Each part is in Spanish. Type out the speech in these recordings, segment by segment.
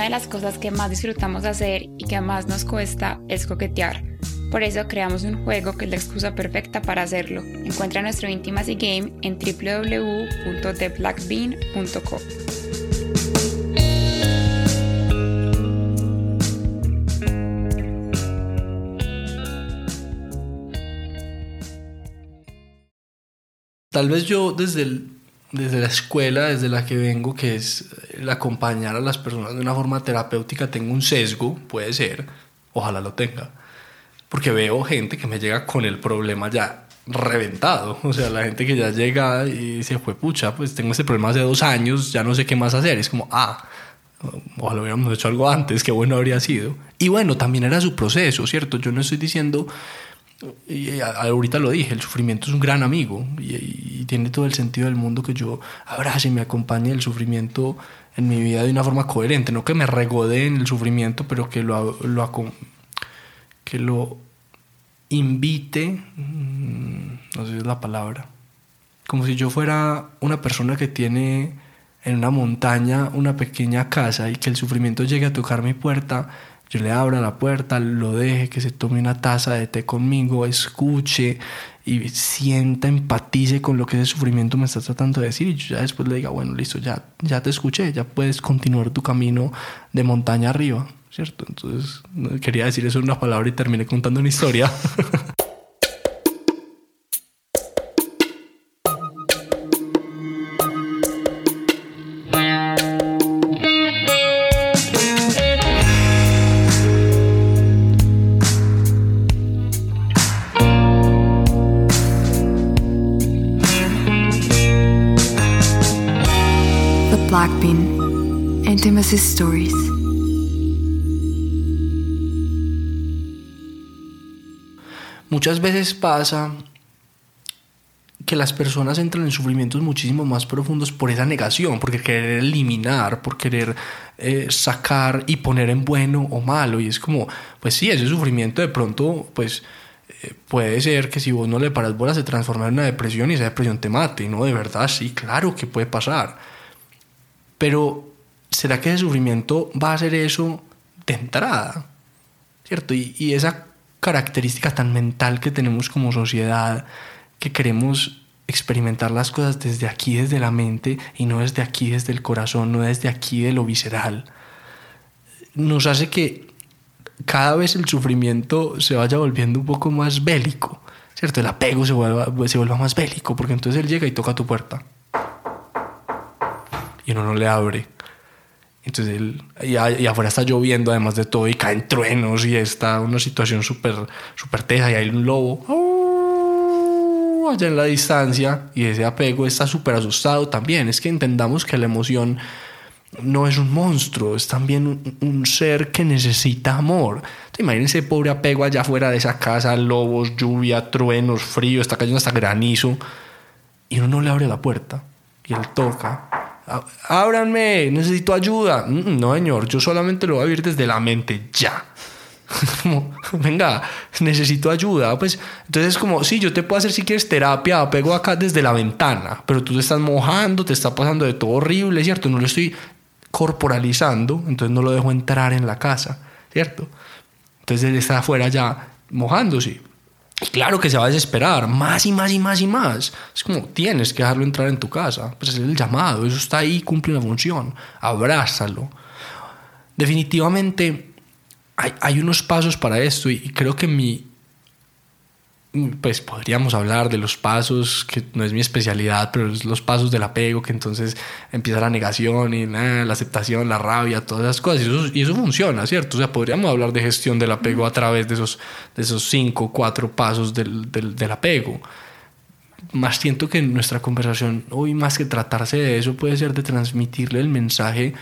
Una de las cosas que más disfrutamos hacer y que más nos cuesta es coquetear. Por eso creamos un juego que es la excusa perfecta para hacerlo. Encuentra nuestro Intimacy Game en www.theblackbean.co. Tal vez yo desde, el, desde la escuela, desde la que vengo, que es el acompañar a las personas de una forma terapéutica, tengo un sesgo, puede ser, ojalá lo tenga, porque veo gente que me llega con el problema ya reventado, o sea, la gente que ya llega y dice, fue pucha, pues tengo este problema hace dos años, ya no sé qué más hacer, es como, ah, ojalá hubiéramos hecho algo antes, qué bueno habría sido. Y bueno, también era su proceso, ¿cierto? Yo no estoy diciendo y ahorita lo dije, el sufrimiento es un gran amigo y, tiene todo el sentido del mundo que yo abrace y me acompañe el sufrimiento en mi vida de una forma coherente, no que me regode en el sufrimiento, pero que lo, lo, que lo invite, mm, no sé si es la palabra, como si yo fuera una persona que tiene en una montaña una pequeña casa y que el sufrimiento llegue a tocar mi puerta yo le abra la puerta, lo deje, que se tome una taza de té conmigo, escuche y sienta, empatice con lo que ese sufrimiento me está tratando de decir y yo ya después le diga, bueno, listo, ya, ya te escuché, ya puedes continuar tu camino de montaña arriba, ¿cierto? Entonces quería decir eso en una palabra y terminé contando una historia. Stories. Muchas veces pasa que las personas entran en sufrimientos muchísimo más profundos por esa negación, por querer eliminar, por querer eh, sacar y poner en bueno o malo. Y es como, pues sí, ese sufrimiento de pronto, pues eh, puede ser que si vos no le paras bolas se transforma en una depresión y esa depresión te mate. No, de verdad, sí, claro que puede pasar. Pero ¿será que ese sufrimiento va a ser eso de entrada? ¿Cierto? Y, esa característica tan mental que tenemos como sociedad, que queremos experimentar las cosas desde aquí, desde la mente, y no desde aquí, desde el corazón, no desde aquí, de lo visceral, nos hace que cada vez el sufrimiento se vaya volviendo un poco más bélico, ¿cierto? El apego se vuelva, se vuelva más bélico, porque entonces él llega y toca tu puerta. Y uno no le abre entonces, él, y, afuera está lloviendo, además de todo, y caen truenos, y está una situación súper super teja, y hay un lobo ¡oh! allá en la distancia, y ese apego está súper asustado también. Es que entendamos que la emoción no es un monstruo, es también un, ser que necesita amor. Entonces, imagínense pobre apego allá afuera de esa casa, lobos, lluvia, truenos, frío, está cayendo hasta granizo, y uno no le abre la puerta, y él toca ábranme, necesito ayuda. No, señor, yo solamente lo voy a vivir desde la mente, ya. Como, venga, necesito ayuda. Pues entonces, como, sí, yo te puedo hacer si quieres terapia, pego acá desde la ventana, pero tú te estás mojando, te está pasando de todo horrible, ¿cierto? No lo estoy corporalizando, entonces no lo dejo entrar en la casa, ¿cierto? Entonces él está afuera ya mojándose. Claro que se va a desesperar, más y más y más y más. Es como tienes que dejarlo entrar en tu casa. Pues es el llamado, eso está ahí, cumple una función. Abrázalo. Definitivamente hay, hay unos pasos para esto y creo que mi, pues podríamos hablar de los pasos, que no es mi especialidad, pero los pasos del apego, que entonces empieza la negación y la aceptación, la rabia, todas esas cosas. Y eso, funciona, ¿cierto? O sea, podríamos hablar de gestión del apego a través de esos, de esos cinco, cuatro pasos del, del, apego. Más siento que nuestra conversación hoy, más que tratarse de eso, puede ser de transmitirle el mensaje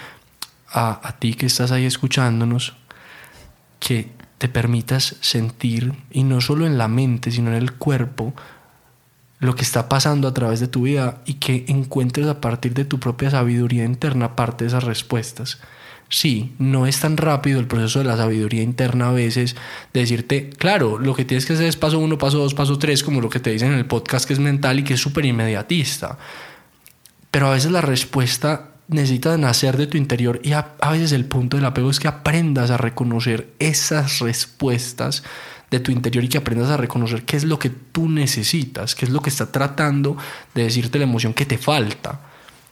a, a ti que estás ahí escuchándonos, que te permitas sentir, y no solo en la mente, sino en el cuerpo, lo que está pasando a través de tu vida y que encuentres a partir de tu propia sabiduría interna parte de esas respuestas. Sí, no es tan rápido el proceso de la sabiduría interna a veces de decirte, claro, lo que tienes que hacer es paso uno, paso dos, paso tres, como lo que te dicen en el podcast que es mental y que es súper inmediatista. Pero a veces la respuesta necesita nacer de tu interior y a, a, veces el punto del apego es que aprendas a reconocer esas respuestas de tu interior y que aprendas a reconocer qué es lo que tú necesitas, qué es lo que está tratando de decirte la emoción que te falta.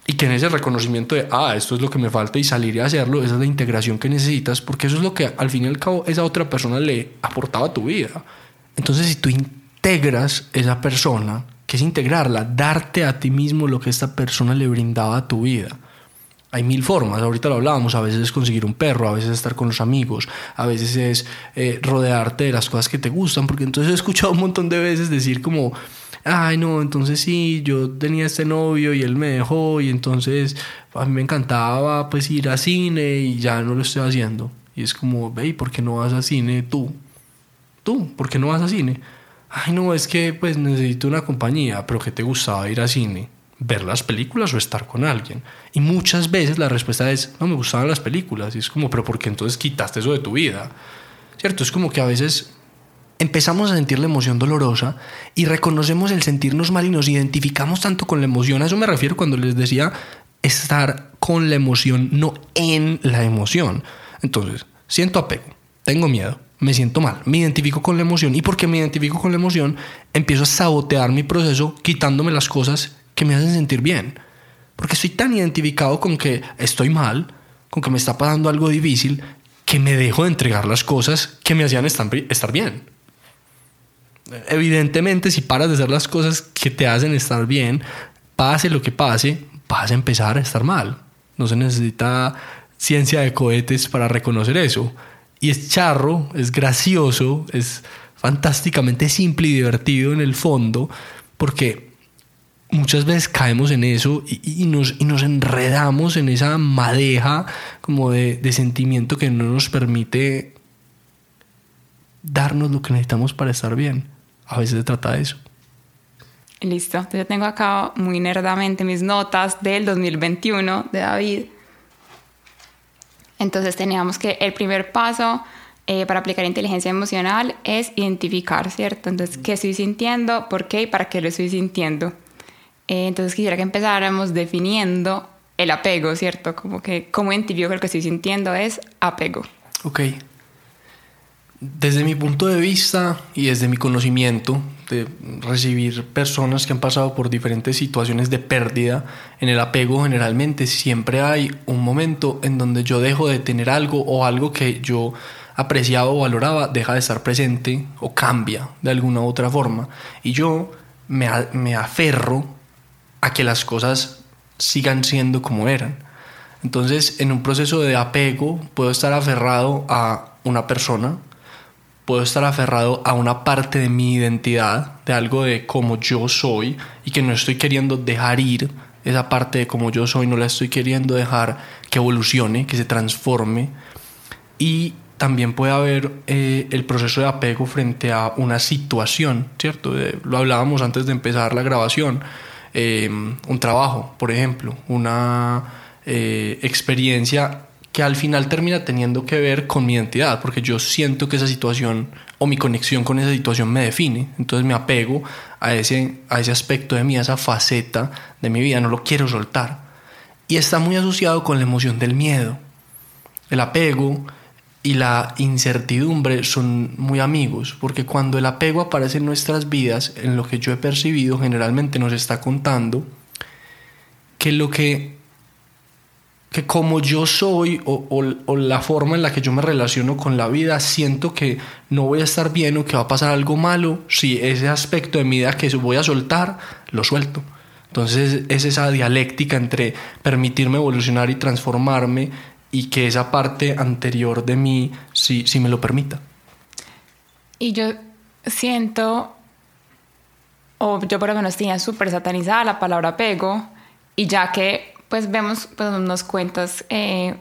Y que en ese reconocimiento de, ah, esto es lo que me falta y salir y hacerlo, esa es la integración que necesitas, porque eso es lo que al fin y al cabo esa otra persona le aportaba a tu vida. Entonces, si tú integras esa persona, que es integrarla, darte a ti mismo lo que esta persona le brindaba a tu vida. Hay mil formas, ahorita lo hablábamos, a veces es conseguir un perro, a veces es estar con los amigos, a veces es eh, rodearte de las cosas que te gustan, porque entonces he escuchado un montón de veces decir como, ay no, entonces sí, yo tenía este novio y él me dejó y entonces a mí me encantaba pues ir a cine y ya no lo estoy haciendo. Y es como, ve, ¿por qué no vas a cine tú? Tú, ¿por qué no vas a cine? Ay no, es que pues necesito una compañía, pero que te gustaba ir a cine? Ver las películas o estar con alguien. Y muchas veces la respuesta es, no me gustaban las películas. Y es como, pero ¿por qué entonces quitaste eso de tu vida? ¿Cierto? Es como que a veces empezamos a sentir la emoción dolorosa y reconocemos el sentirnos mal y nos identificamos tanto con la emoción. A eso me refiero cuando les decía estar con la emoción, no en la emoción. Entonces, siento apego, tengo miedo, me siento mal, me identifico con la emoción y porque me identifico con la emoción, empiezo a sabotear mi proceso quitándome las cosas que me hacen sentir bien. Porque estoy tan identificado con que estoy mal, con que me está pasando algo difícil, que me dejo de entregar las cosas que me hacían estar bien. Evidentemente, si paras de hacer las cosas que te hacen estar bien, pase lo que pase, vas a empezar a estar mal. No se necesita ciencia de cohetes para reconocer eso. Y es charro, es gracioso, es fantásticamente simple y divertido en el fondo, porque muchas veces caemos en eso y, nos, y nos, enredamos en esa madeja como de, de sentimiento que no nos permite darnos lo que necesitamos para estar bien. A veces se trata de eso. Listo, yo tengo acá muy nerdamente mis notas del 2021 de David. Entonces teníamos que el primer paso eh, para aplicar inteligencia emocional es identificar, ¿cierto? Entonces, ¿qué estoy sintiendo? ¿Por qué? ¿Y para qué lo estoy sintiendo? Eh, entonces quisiera que empezáramos definiendo el apego, ¿cierto? Como que cómo identifico que lo que estoy sintiendo es apego. Ok. Desde mi punto de vista y desde mi conocimiento de recibir personas que han pasado por diferentes situaciones de pérdida, en el apego generalmente siempre hay un momento en donde yo dejo de tener algo o algo que yo apreciaba o valoraba deja de estar presente o cambia de alguna u otra forma. Y yo me, me aferro a que las cosas sigan siendo como eran. Entonces, en un proceso de apego, puedo estar aferrado a una persona, puedo estar aferrado a una parte de mi identidad, de algo de cómo yo soy y que no estoy queriendo dejar ir esa parte de cómo yo soy, no la estoy queriendo dejar que evolucione, que se transforme. Y también puede haber eh, el proceso de apego frente a una situación, ¿cierto? lo hablábamos antes de empezar la grabación. Eh, un trabajo, por ejemplo, una eh, experiencia que al final termina teniendo que ver con mi identidad, porque yo siento que esa situación o mi conexión con esa situación me define, entonces me apego a ese, a ese aspecto de mí, a esa faceta de mi vida, no lo quiero soltar. Y está muy asociado con la emoción del miedo. El apego y la incertidumbre son muy amigos, porque cuando el apego aparece en nuestras vidas, en lo que yo he percibido, generalmente nos está contando que lo que que como yo soy o, la forma en la que yo me relaciono con la vida, siento que no voy a estar bien o que va a pasar algo malo, si ese aspecto de mi vida que voy a soltar, lo suelto. Entonces es esa dialéctica entre permitirme evolucionar y transformarme y que esa parte anterior de mí sí, sí me lo permita. Y yo siento, o yo por lo menos tenía súper satanizada la palabra apego, y ya que pues vemos, pues nos cuentas eh,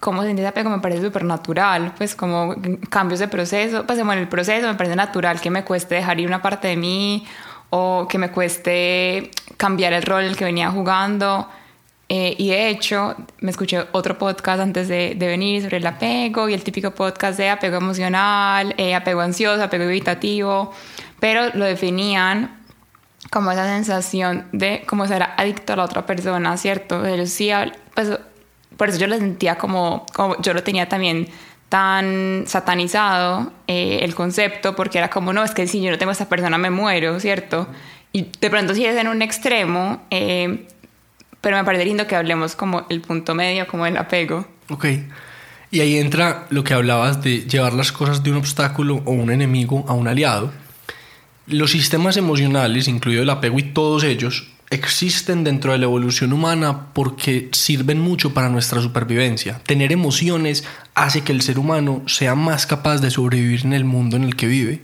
cómo sentir apego me parece súper natural, pues como cambios de proceso, pues en el proceso me parece natural que me cueste dejar ir una parte de mí o que me cueste cambiar el rol en el que venía jugando. Eh, y de hecho, me escuché otro podcast antes de, de, venir sobre el apego y el típico podcast de apego emocional, eh, apego ansioso, apego evitativo, pero lo definían como esa sensación de como ser adicto a la otra persona, ¿cierto? Ellos sí pues por eso yo lo sentía como, como yo lo tenía también tan satanizado eh, el concepto, porque era como, no, es que si yo no tengo a esta persona me muero, ¿cierto? Y de pronto si es en un extremo, eh, pero me parece lindo que hablemos como el punto medio, como el apego. Ok. Y ahí entra lo que hablabas de llevar las cosas de un obstáculo o un enemigo a un aliado. Los sistemas emocionales, incluido el apego y todos ellos, existen dentro de la evolución humana porque sirven mucho para nuestra supervivencia. Tener emociones hace que el ser humano sea más capaz de sobrevivir en el mundo en el que vive.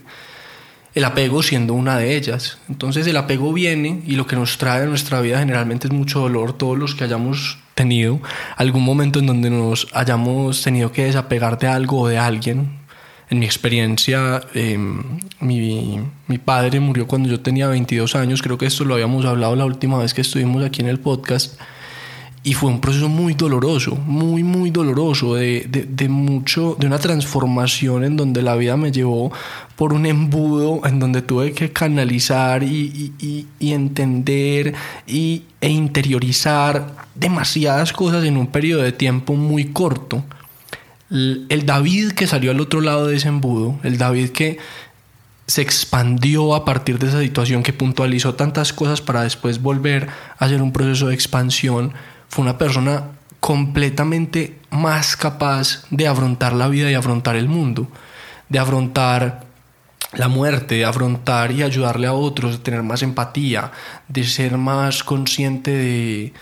El apego siendo una de ellas. Entonces el apego viene y lo que nos trae a nuestra vida generalmente es mucho dolor. Todos los que hayamos tenido algún momento en donde nos hayamos tenido que desapegar de algo o de alguien, en mi experiencia, em, mi, mi, padre murió cuando yo tenía 22 años, creo que esto lo habíamos hablado la última vez que estuvimos aquí en el podcast, y fue un proceso muy doloroso, muy, muy doloroso, de, de, de, mucho, de una transformación en donde la vida me llevó por un embudo, en donde tuve que canalizar y, y, y entender y, e interiorizar demasiadas cosas en un periodo de tiempo muy corto. El David que salió al otro lado de ese embudo, el David que se expandió a partir de esa situación, que puntualizó tantas cosas para después volver a hacer un proceso de expansión, fue una persona completamente más capaz de afrontar la vida y afrontar el mundo, de afrontar la muerte, de afrontar y ayudarle a otros, de tener más empatía, de ser más consciente de,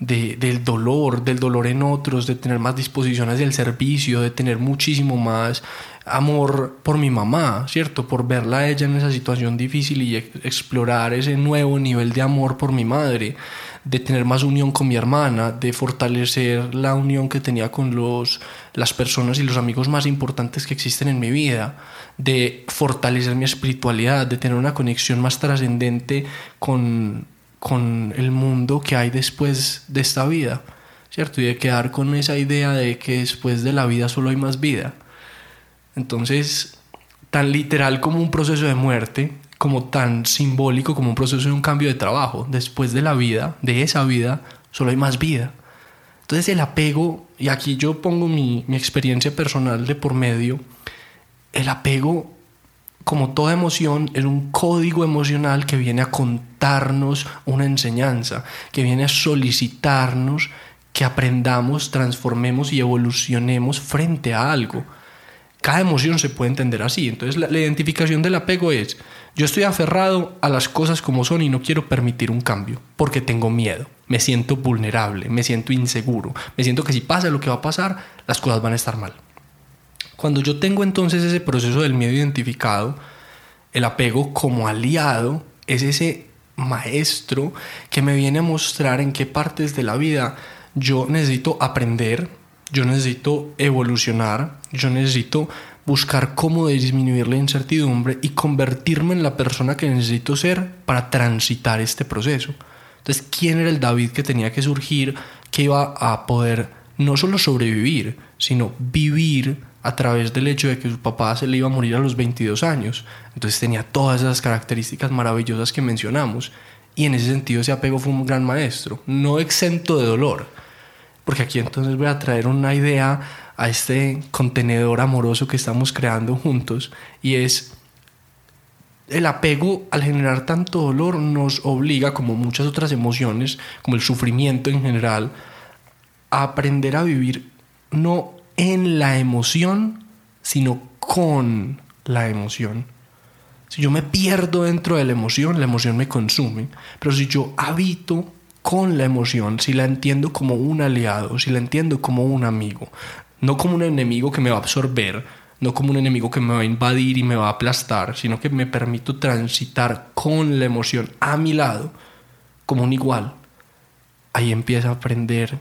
de, del dolor, del dolor en otros, de tener más disposiciones del servicio, de tener muchísimo más amor por mi mamá, ¿cierto? Por verla a ella en esa situación difícil y explorar ese nuevo nivel de amor por mi madre, de tener más unión con mi hermana, de fortalecer la unión que tenía con los, las personas y los amigos más importantes que existen en mi vida, de fortalecer mi espiritualidad, de tener una conexión más trascendente con con el mundo que hay después de esta vida, ¿cierto? Y de quedar con esa idea de que después de la vida solo hay más vida. Entonces, tan literal como un proceso de muerte, como tan simbólico como un proceso de un cambio de trabajo. Después de la vida, de esa vida, solo hay más vida. Entonces el apego, y aquí yo pongo mi, mi experiencia personal de por medio, el apego como toda emoción, es un código emocional que viene a contarnos una enseñanza, que viene a solicitarnos que aprendamos, transformemos y evolucionemos frente a algo. Cada emoción se puede entender así. Entonces la, la, identificación del apego es, yo estoy aferrado a las cosas como son y no quiero permitir un cambio, porque tengo miedo, me siento vulnerable, me siento inseguro, me siento que si pasa lo que va a pasar, las cosas van a estar mal. Cuando yo tengo entonces ese proceso del miedo identificado, el apego como aliado es ese maestro que me viene a mostrar en qué partes de la vida yo necesito aprender, yo necesito evolucionar, yo necesito buscar cómo disminuir la incertidumbre y convertirme en la persona que necesito ser para transitar este proceso. Entonces, ¿quién era el David que tenía que surgir, que iba a poder no solo sobrevivir, sino vivir a través del hecho de que su papá se le iba a morir a los 22 años. Entonces tenía todas esas características maravillosas que mencionamos. Y en ese sentido ese apego fue un gran maestro, no exento de dolor. Porque aquí entonces voy a traer una idea a este contenedor amoroso que estamos creando juntos. Y es el apego al generar tanto dolor nos obliga, como muchas otras emociones, como el sufrimiento en general, a aprender a vivir no en la emoción, sino con la emoción. Si yo me pierdo dentro de la emoción, la emoción me consume. Pero si yo habito con la emoción, si la entiendo como un aliado, si la entiendo como un amigo, no como un enemigo que me va a absorber, no como un enemigo que me va a invadir y me va a aplastar, sino que me permito transitar con la emoción a mi lado, como un igual, ahí empieza a aprender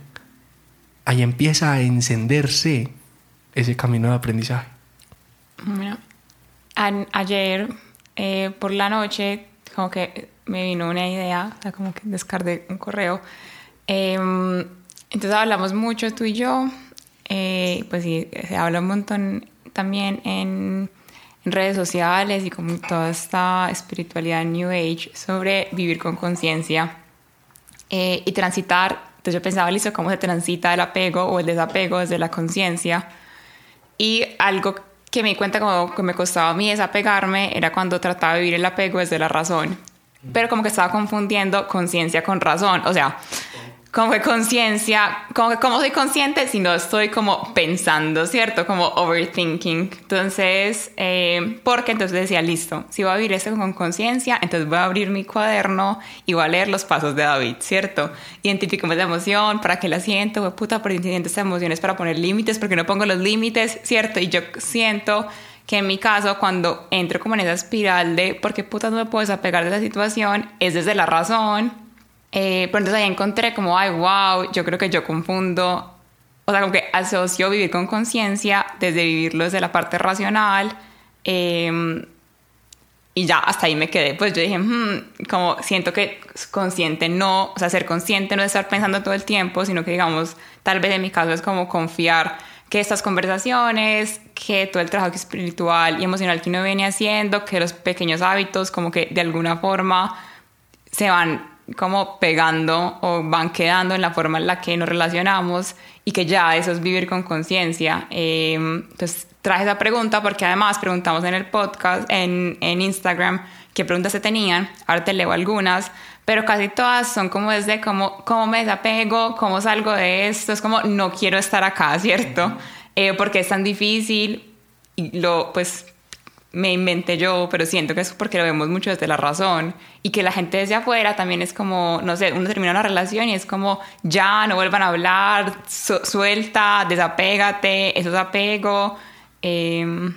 ahí empieza a encenderse ese camino de aprendizaje. Bueno, ayer eh, por la noche como que me vino una idea, o sea, como que descargué un correo. Em, entonces hablamos mucho tú y yo, eh, pues sí, se habla un montón también en, en, redes sociales y como toda esta espiritualidad New Age sobre vivir con conciencia eh, y transitar Entonces yo pensaba, listo, cómo se transita el apego o el desapego desde la conciencia. Y algo que me di cuenta como que me costaba a mí desapegarme era cuando trataba de vivir el apego desde la razón. Pero como que estaba confundiendo conciencia con razón. O sea, como que conciencia, como que cómo soy consciente si no estoy como pensando, ¿cierto? Como overthinking. Entonces, eh, porque entonces decía, listo, si voy a vivir esto con conciencia, entonces voy a abrir mi cuaderno y voy a leer los pasos de David, ¿cierto? Identificamos la emoción, para qué la siento, puta, pero siento esta emoción es para poner límites, porque no pongo los límites, ¿cierto? Y yo siento que en mi caso, cuando entro como en esa espiral de por qué puta no me puedo desapegar de la situación, es desde la razón eh, pero entonces ahí encontré como, ay, wow, yo creo que yo confundo, o sea, como que asocio vivir con conciencia desde vivirlo desde la parte racional. Em, y ya hasta ahí me quedé. Pues yo dije, hmm, como siento que consciente no, o sea, ser consciente no es estar pensando todo el tiempo, sino que digamos, tal vez en mi caso es como confiar que estas conversaciones, que todo el trabajo espiritual y emocional que uno viene haciendo, que los pequeños hábitos como que de alguna forma se van como pegando o van quedando en la forma en la que nos relacionamos y que ya eso es vivir con conciencia. entonces em, pues, traje esa pregunta porque además preguntamos en el podcast, en, en Instagram, qué preguntas se tenían. Ahora te leo algunas, pero casi todas son como desde cómo, cómo me desapego, cómo salgo de esto, es como no quiero estar acá, ¿cierto? Eh, porque es tan difícil y lo, pues me inventé yo, pero siento que es porque lo vemos mucho desde la razón y que la gente desde afuera también es como, no sé, uno termina una relación y es como, ya, no vuelvan a hablar, suelta, desapégate, eso es apego. Em,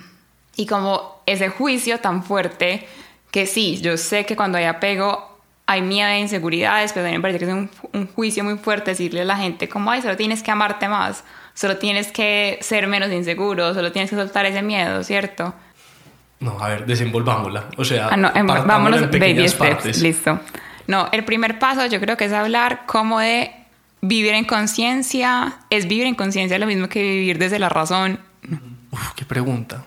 y como ese juicio tan fuerte que sí, yo sé que cuando hay apego hay miedo e inseguridades, pero también me parece que es un, un juicio muy fuerte decirle a la gente como, ay, solo tienes que amarte más, solo tienes que ser menos inseguro, solo tienes que soltar ese miedo, ¿cierto? No, a ver, desenvolvámosla. O sea, ah, no, vámonos baby steps. Listo. No, el primer paso yo creo que es hablar cómo de vivir en conciencia. ¿Es vivir en conciencia lo mismo que vivir desde la razón? Uf, qué pregunta.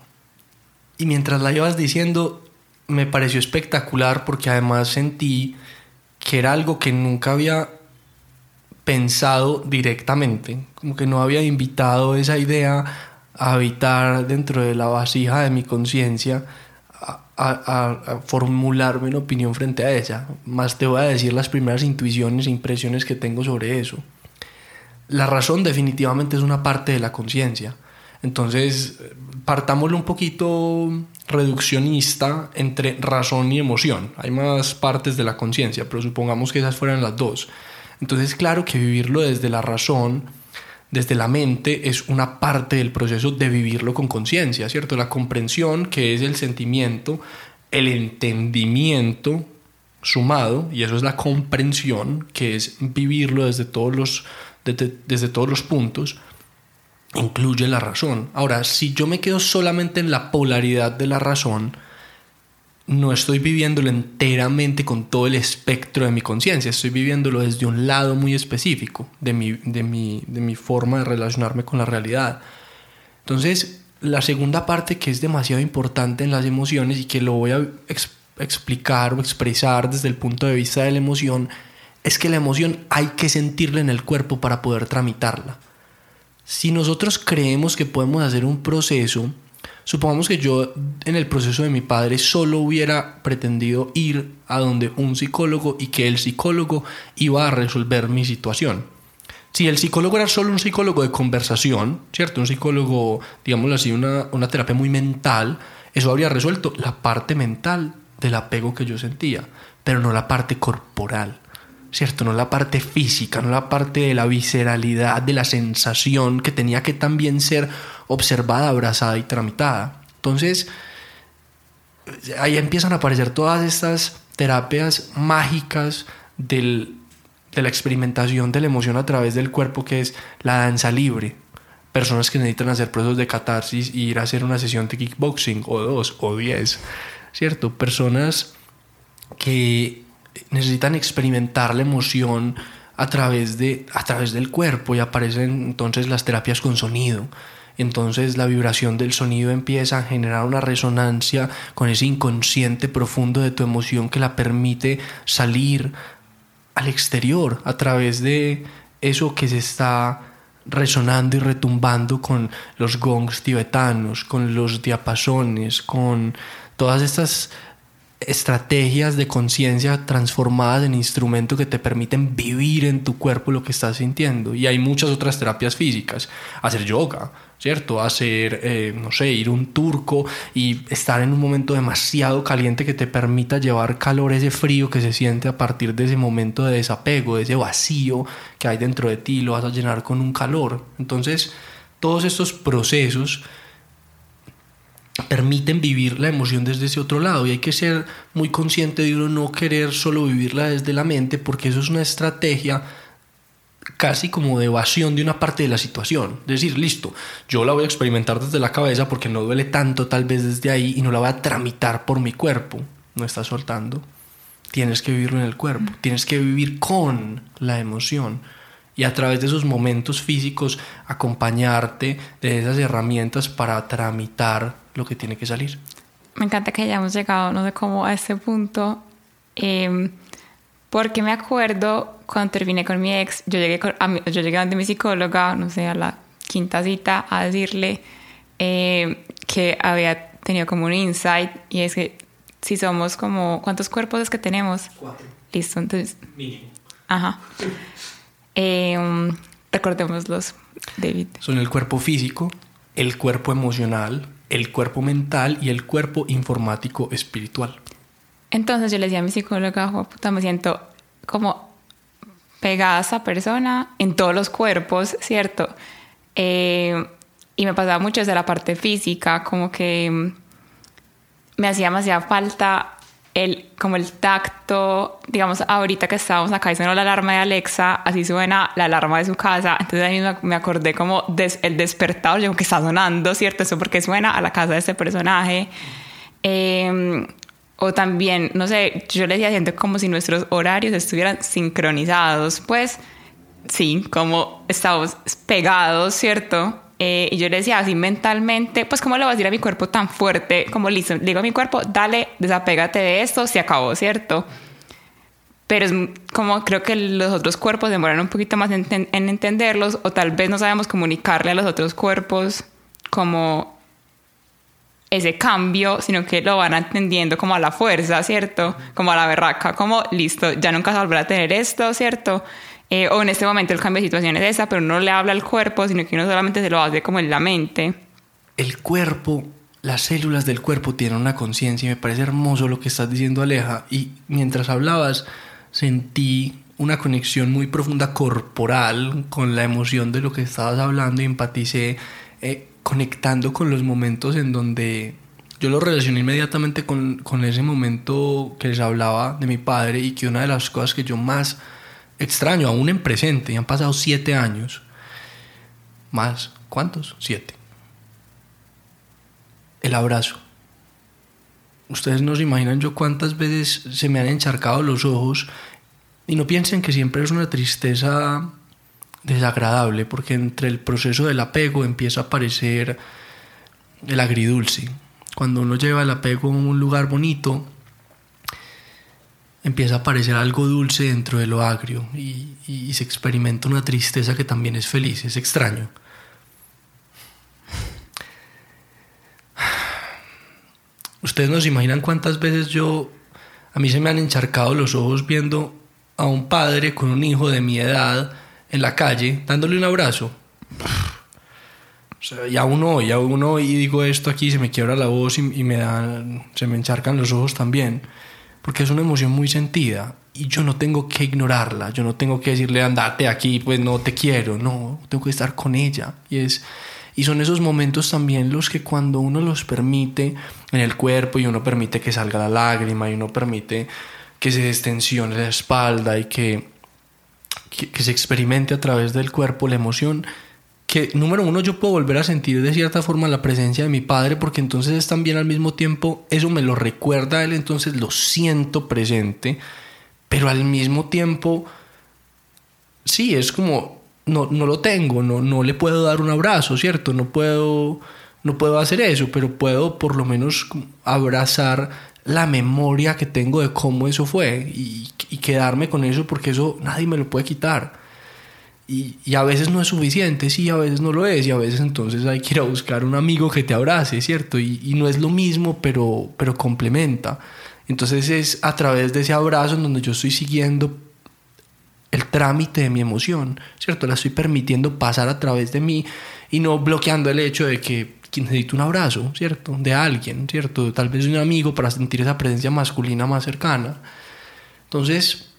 Y mientras la ibas diciendo, me pareció espectacular porque además sentí que era algo que nunca había pensado directamente, como que no había invitado esa idea a habitar dentro de la vasija de mi conciencia, a, formularme una opinión frente a ella. Más te voy a decir las primeras intuiciones e impresiones que tengo sobre eso. La razón definitivamente es una parte de la conciencia. Entonces, partámoslo un poquito reduccionista entre razón y emoción. Hay más partes de la conciencia, pero supongamos que esas fueran las dos. Entonces, claro que vivirlo desde la razón desde la mente es una parte del proceso de vivirlo con conciencia, ¿cierto? La comprensión, que es el sentimiento, el entendimiento sumado, y eso es la comprensión, que es vivirlo desde todos los, desde, todos los puntos, incluye la razón. Ahora, si yo me quedo solamente en la polaridad de la razón, no estoy viviéndolo enteramente con todo el espectro de mi conciencia, estoy viviéndolo desde un lado muy específico de mi, de, mi, de mi forma de relacionarme con la realidad. Entonces, la segunda parte que es demasiado importante en las emociones y que lo voy a explicar o expresar desde el punto de vista de la emoción, es que la emoción hay que sentirla en el cuerpo para poder tramitarla. Si nosotros creemos que podemos hacer un proceso Supongamos que yo en el proceso de mi padre solo hubiera pretendido ir a donde un psicólogo y que el psicólogo iba a resolver mi situación. Si el psicólogo era solo un psicólogo de conversación, ¿cierto? Un psicólogo, digámoslo así, una, una terapia muy mental, eso habría resuelto la parte mental del apego que yo sentía, pero no la parte corporal. ¿Cierto? No la parte física, no la parte de la visceralidad, de la sensación que tenía que también ser observada, abrazada y tramitada. Entonces, ahí empiezan a aparecer todas estas terapias mágicas de la experimentación de la emoción a través del cuerpo, que es la danza libre. Personas que necesitan hacer procesos de catarsis y ir a hacer una sesión de kickboxing, o dos, o diez, ¿cierto? Personas que necesitan experimentar la emoción a través, de, a través del cuerpo y aparecen entonces las terapias con sonido. Entonces la vibración del sonido empieza a generar una resonancia con ese inconsciente profundo de tu emoción que la permite salir al exterior a través de eso que se está resonando y retumbando con los gongs tibetanos, con los diapasones, con todas estas estrategias de conciencia transformadas en instrumentos que te permiten vivir en tu cuerpo lo que estás sintiendo. Y hay muchas otras terapias físicas. Hacer yoga, ¿cierto? Hacer, eh, no sé, ir un turco y estar en un momento demasiado caliente que te permita llevar calor, ese frío que se siente a partir de ese momento de desapego, de ese vacío que hay dentro de ti, lo vas a llenar con un calor. Entonces, todos estos procesos permiten vivir la emoción desde ese otro lado y hay que ser muy consciente de uno no querer solo vivirla desde la mente porque eso es una estrategia casi como de evasión de una parte de la situación. Decir, listo, yo la voy a experimentar desde la cabeza porque no duele tanto tal vez desde ahí y no la voy a tramitar por mi cuerpo. No estás soltando. Tienes que vivirlo en el cuerpo, tienes que vivir con la emoción y a través de esos momentos físicos acompañarte de esas herramientas para tramitar lo que tiene que salir. Me encanta que hayamos llegado, no sé cómo, a este punto, em, porque me acuerdo cuando terminé con mi ex, yo llegué, a yo llegué a mi psicóloga, no sé, a la quinta cita, a decirle em, que había tenido como un insight y es que si somos como, ¿cuántos cuerpos es que tenemos? Cuatro. Listo, entonces... Mínimo. Ajá. Eh, recordémoslos, David. Son el cuerpo físico, el cuerpo emocional, el cuerpo mental y el cuerpo informático espiritual. Entonces yo le decía a mi psicóloga, me siento como pegada a esa persona en todos los cuerpos, ¿cierto? Eh, y me pasaba mucho desde la parte física, como que me hacía demasiada falta el, como el tacto, digamos, ahorita que estábamos acá sonó la alarma de Alexa, así suena la alarma de su casa. Entonces ahí me acordé como el despertador, yo que está sonando, ¿cierto? Eso porque suena a la casa de este personaje. Em, o también, no sé, yo le decía, siento como si nuestros horarios estuvieran sincronizados, pues sí, como estamos pegados, ¿cierto? Eh, y yo le decía así mentalmente, pues cómo le voy a decir a mi cuerpo tan fuerte, como listo, digo a mi cuerpo, dale, desapégate de esto, se acabó, ¿cierto? Pero es como creo que los otros cuerpos demoran un poquito más en, en entenderlos o tal vez no sabemos comunicarle a los otros cuerpos como ese cambio, sino que lo van entendiendo como a la fuerza, ¿cierto? Como a la berraca, como listo, ya nunca se volverá a tener esto, ¿cierto? Eh, o en este momento el cambio de situación es esa, pero no le habla al cuerpo, sino que uno solamente se lo hace como en la mente. El cuerpo, las células del cuerpo tienen una conciencia y me parece hermoso lo que estás diciendo Aleja. Y mientras hablabas sentí una conexión muy profunda corporal con la emoción de lo que estabas hablando y empaticé eh, conectando con los momentos en donde yo lo relacioné inmediatamente con, con ese momento que les hablaba de mi padre y que una de las cosas que yo más extraño, aún en presente, y han pasado siete años. Más, ¿cuántos? Siete. El abrazo. Ustedes no se imaginan yo cuántas veces se me han encharcado los ojos y no piensen que siempre es una tristeza desagradable, porque entre el proceso del apego empieza a aparecer el agridulce. Cuando uno lleva el apego a un lugar bonito, empieza a aparecer algo dulce dentro de lo agrio y, se experimenta una tristeza que también es feliz, es extraño. Ustedes no se imaginan cuántas veces yo, a mí se me han encharcado los ojos viendo a un padre con un hijo de mi edad en la calle dándole un abrazo. O sea, ya uno, ya uno y digo esto aquí, se me quiebra la voz y, y me dan, se me encharcan los ojos también porque es una emoción muy sentida y yo no tengo que ignorarla, yo no tengo que decirle andate aquí, pues no te quiero, no, tengo que estar con ella. Y es y son esos momentos también los que cuando uno los permite en el cuerpo y uno permite que salga la lágrima y uno permite que se destensione la espalda y que, que se experimente a través del cuerpo la emoción, que número uno yo puedo volver a sentir de cierta forma la presencia de mi padre porque entonces es también al mismo tiempo, eso me lo recuerda a él, entonces lo siento presente, pero al mismo tiempo, sí, es como, no, no lo tengo, no, no le puedo dar un abrazo, ¿cierto? No puedo, no puedo hacer eso, pero puedo por lo menos abrazar la memoria que tengo de cómo eso fue y, y quedarme con eso porque eso nadie me lo puede quitar. Y, a veces no es suficiente, sí, a veces no lo es, y a veces entonces hay que ir a buscar un amigo que te abrace, ¿cierto? Y, no es lo mismo, pero, pero complementa. Entonces es a través de ese abrazo en donde yo estoy siguiendo el trámite de mi emoción, ¿cierto? La estoy permitiendo pasar a través de mí y no bloqueando el hecho de que necesito un abrazo, ¿cierto? De alguien, ¿cierto? Tal vez un amigo para sentir esa presencia masculina más cercana. Entonces,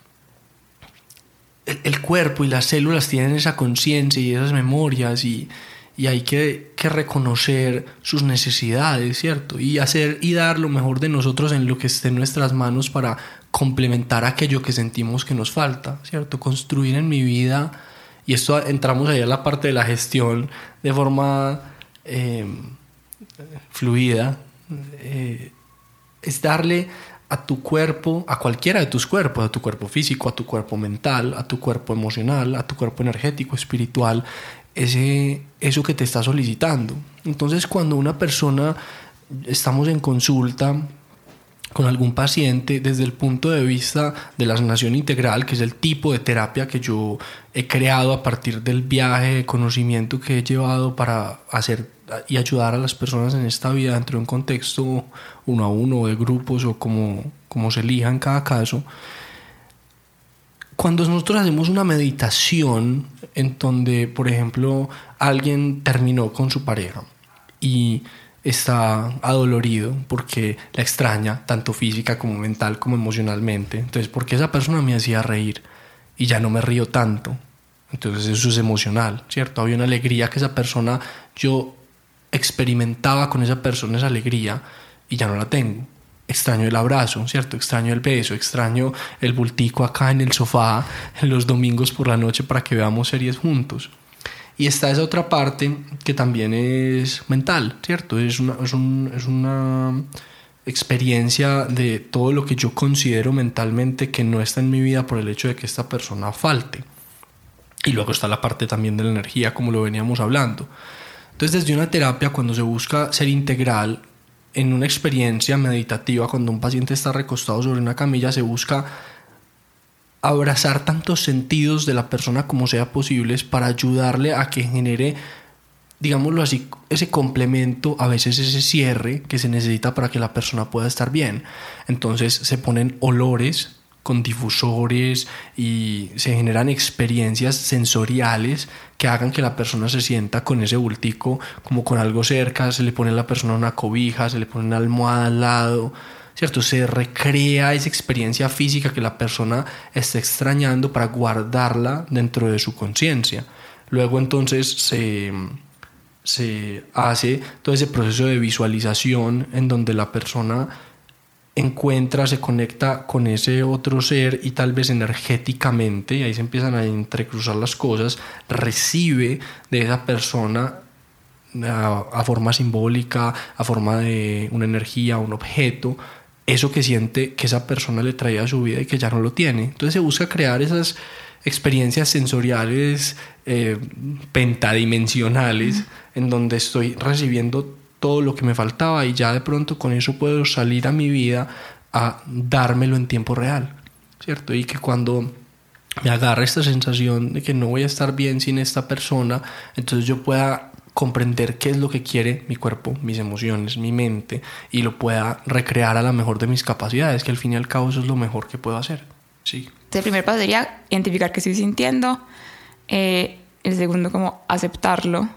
el, cuerpo y las células tienen esa conciencia y esas memorias y, y hay que, que, reconocer sus necesidades, ¿cierto? Y hacer y dar lo mejor de nosotros en lo que esté en nuestras manos para complementar aquello que sentimos que nos falta, ¿cierto? Construir en mi vida, y esto entramos ahí a la parte de la gestión de forma eh, fluida, eh, es darle a tu cuerpo, a cualquiera de tus cuerpos, a tu cuerpo físico, a tu cuerpo mental, a tu cuerpo emocional, a tu cuerpo energético, espiritual, ese, eso que te está solicitando. Entonces cuando una persona, estamos en consulta con algún paciente desde el punto de vista de la sanación integral, que es el tipo de terapia que yo he creado a partir del viaje de conocimiento que he llevado para hacer y ayudar a las personas en esta vida dentro de un contexto uno a uno, de grupos o como, como se elija en cada caso. Cuando nosotros hacemos una meditación en donde, por ejemplo, alguien terminó con su pareja y está adolorido porque la extraña, tanto física como mental como emocionalmente. Entonces, porque esa persona me hacía reír y ya no me río tanto. Entonces, eso es emocional, ¿cierto? Había una alegría que esa persona, yo experimentaba con esa persona esa alegría y ya no la tengo. Extraño el abrazo, ¿cierto? Extraño el beso, extraño el bultico acá en el sofá los domingos por la noche para que veamos series juntos. Y está esa otra parte que también es mental, ¿cierto? Es una, es, es una experiencia de todo lo que yo considero mentalmente que no está en mi vida por el hecho de que esta persona falte. Y luego está la parte también de la energía, como lo veníamos hablando. Entonces, desde una terapia, cuando se busca ser integral, en una experiencia meditativa, cuando un paciente está recostado sobre una camilla, se busca abrazar tantos sentidos de la persona como sea posibles para ayudarle a que genere, digámoslo así, ese complemento, a veces ese cierre que se necesita para que la persona pueda estar bien. Entonces se ponen olores con difusores y se generan experiencias sensoriales que hagan que la persona se sienta con ese bultico como con algo cerca, se le pone a la persona una cobija, se le pone una almohada al lado, ¿cierto? Se recrea esa experiencia física que la persona está extrañando para guardarla dentro de su conciencia. Luego entonces se, se hace todo ese proceso de visualización en donde la persona encuentra, se conecta con ese otro ser y tal vez energéticamente, y ahí se empiezan a entrecruzar las cosas, recibe de esa persona a, forma simbólica, a forma de una energía, un objeto, eso que siente que esa persona le traía a su vida y que ya no lo tiene. Entonces se busca crear esas experiencias sensoriales eh, pentadimensionales en donde estoy recibiendo todo lo que me faltaba y ya de pronto con eso puedo salir a mi vida a dármelo en tiempo real, ¿cierto? Y que cuando me agarra esta sensación de que no voy a estar bien sin esta persona, entonces yo pueda comprender qué es lo que quiere mi cuerpo, mis emociones, mi mente y lo pueda recrear a la mejor de mis capacidades, que al fin y al cabo eso es lo mejor que puedo hacer. Sí. El primer paso sería identificar qué estoy sintiendo, eh, el segundo como aceptarlo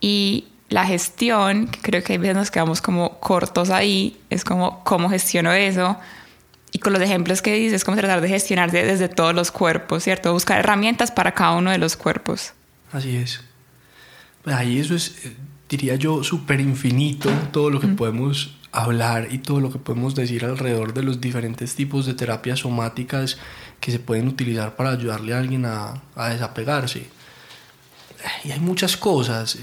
y la gestión, que creo que a veces nos quedamos como cortos ahí, es como cómo gestiono eso. Y con los ejemplos que dices, es como tratar de gestionarse desde todos los cuerpos, ¿cierto? Buscar herramientas para cada uno de los cuerpos. Así es. Pues ahí eso es, eh, diría yo, súper infinito todo lo que podemos hablar y todo lo que podemos decir alrededor de los diferentes tipos de terapias somáticas que se pueden utilizar para ayudarle a alguien a, a desapegarse. Y hay muchas cosas.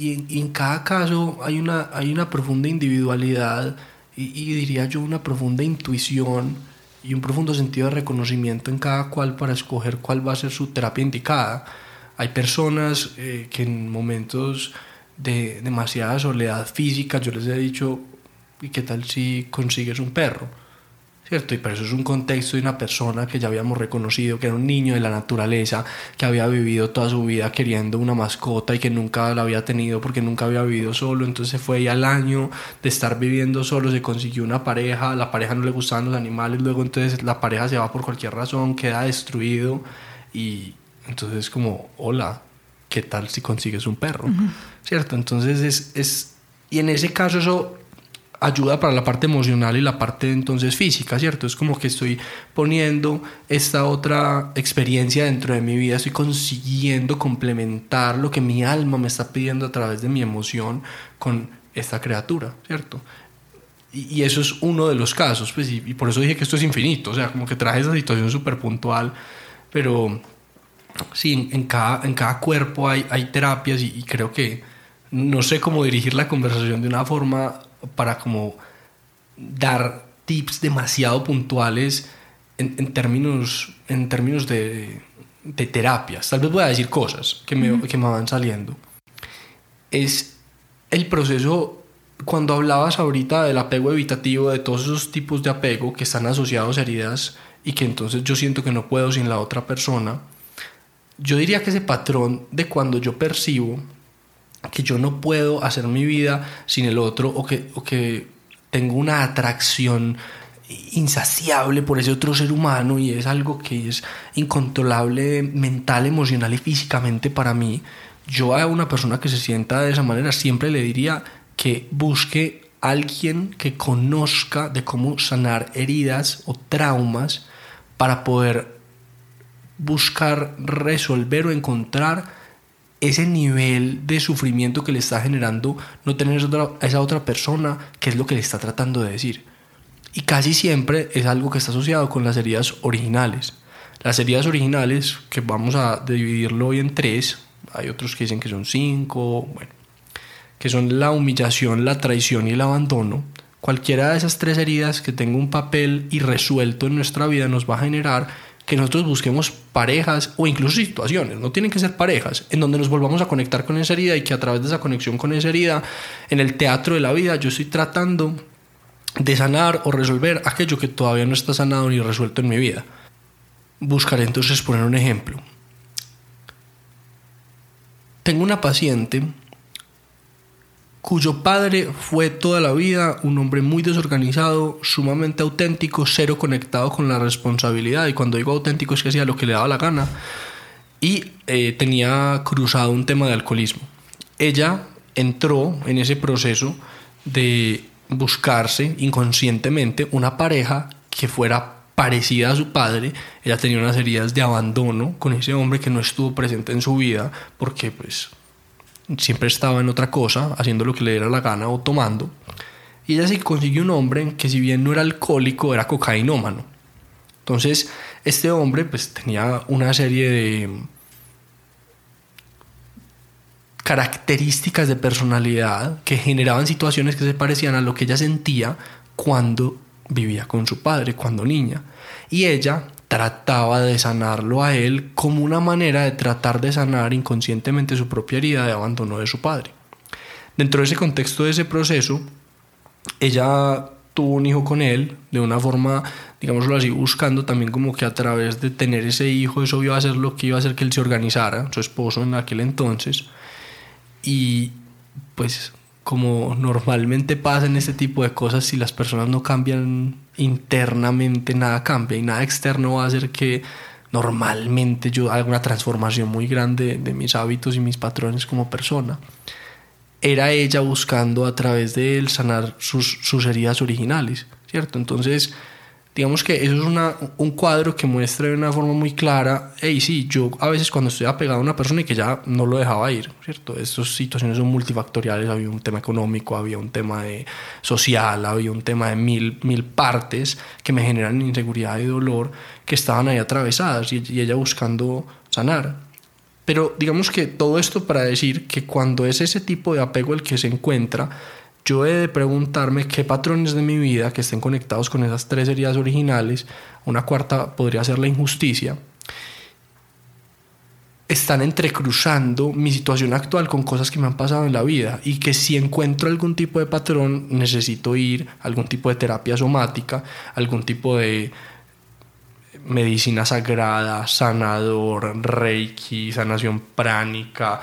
Eh, y en, cada caso hay una, hay una profunda individualidad y, diría yo una profunda intuición y un profundo sentido de reconocimiento en cada cual para escoger cuál va a ser su terapia indicada. Hay personas eh, que en momentos de demasiada soledad física, yo les he dicho, ¿y qué tal si consigues un perro? ¿Cierto? Y pero eso es un contexto de una persona que ya habíamos reconocido, que era un niño de la naturaleza, que había vivido toda su vida queriendo una mascota y que nunca la había tenido porque nunca había vivido solo, entonces fue ahí al año de estar viviendo solo, se consiguió una pareja, la pareja no le gustaban los animales, luego entonces la pareja se va por cualquier razón, queda destruido y entonces como, hola, ¿qué tal si consigues un perro? ¿Cierto? Entonces es, es, y en ese caso eso ayuda para la parte emocional y la parte entonces física, ¿cierto? Es como que estoy poniendo esta otra experiencia dentro de mi vida, estoy consiguiendo complementar lo que mi alma me está pidiendo a través de mi emoción con esta criatura, ¿cierto? Y, eso es uno de los casos, pues, y, por eso dije que esto es infinito, o sea, como que traje esa situación súper puntual, pero sí, en, cada, en cada cuerpo hay, hay terapias y creo que no sé cómo dirigir la conversación de una forma para como dar tips demasiado puntuales en, términos, en términos de, de, terapias. Tal vez voy a decir cosas que me, que me van saliendo. Es el proceso, cuando hablabas ahorita del apego evitativo, de todos esos tipos de apego que están asociados a heridas y que entonces yo siento que no puedo sin la otra persona, yo diría que ese patrón de cuando yo percibo que yo no puedo hacer mi vida sin el otro o que, o que tengo una atracción insaciable por ese otro ser humano y es algo que es incontrolable mental, emocional y físicamente para mí, yo a una persona que se sienta de esa manera siempre le diría que busque alguien que conozca de cómo sanar heridas o traumas para poder buscar resolver o encontrar ese nivel de sufrimiento que le está generando no tener a esa otra persona, que es lo que le está tratando de decir. Y casi siempre es algo que está asociado con las heridas originales. Las heridas originales, que vamos a dividirlo hoy en tres, hay otros que dicen que son cinco, bueno, que son la humillación, la traición y el abandono. Cualquiera de esas tres heridas que tenga un papel irresuelto en nuestra vida nos va a generar que nosotros busquemos parejas o incluso situaciones, no tienen que ser parejas, en donde nos volvamos a conectar con esa herida y que a través de esa conexión con esa herida, en el teatro de la vida, yo estoy tratando de sanar o resolver aquello que todavía no está sanado ni resuelto en mi vida. Buscaré entonces poner un ejemplo. Tengo una paciente cuyo padre fue toda la vida un hombre muy desorganizado, sumamente auténtico, cero conectado con la responsabilidad, y cuando digo auténtico es que hacía lo que le daba la gana, y eh, tenía cruzado un tema de alcoholismo. Ella entró en ese proceso de buscarse inconscientemente una pareja que fuera parecida a su padre, ella tenía unas heridas de abandono con ese hombre que no estuvo presente en su vida porque pues siempre estaba en otra cosa, haciendo lo que le diera la gana o tomando. Y ella se consiguió un hombre que si bien no era alcohólico, era cocainómano. Entonces, este hombre pues tenía una serie de características de personalidad que generaban situaciones que se parecían a lo que ella sentía cuando vivía con su padre, cuando niña. Y ella trataba de sanarlo a él como una manera de tratar de sanar inconscientemente su propia herida de abandono de su padre. Dentro de ese contexto de ese proceso, ella tuvo un hijo con él de una forma, digámoslo así, buscando también como que a través de tener ese hijo, eso iba a ser lo que iba a hacer que él se organizara, su esposo en aquel entonces. Y pues como normalmente pasa en este tipo de cosas, si las personas no cambian internamente, nada cambia y nada externo va a hacer que normalmente yo haga una transformación muy grande de mis hábitos y mis patrones como persona. Era ella buscando a través de él sanar sus, sus heridas originales, ¿cierto? Entonces, digamos que eso es una, un cuadro que muestra de una forma muy clara, hey, sí, yo a veces cuando estoy apegado a una persona y que ya no lo dejaba ir, ¿cierto? Estas situaciones son multifactoriales, había un tema económico, había un tema de social, había un tema de mil, mil partes que me generan inseguridad y dolor que estaban ahí atravesadas y, y ella buscando sanar. Pero digamos que todo esto para decir que cuando es ese tipo de apego el que se encuentra, yo he de preguntarme qué patrones de mi vida que estén conectados con esas tres heridas originales, una cuarta podría ser la injusticia, están entrecruzando mi situación actual con cosas que me han pasado en la vida y que si encuentro algún tipo de patrón necesito ir a algún tipo de terapia somática, algún tipo de medicina sagrada, sanador, reiki, sanación pránica,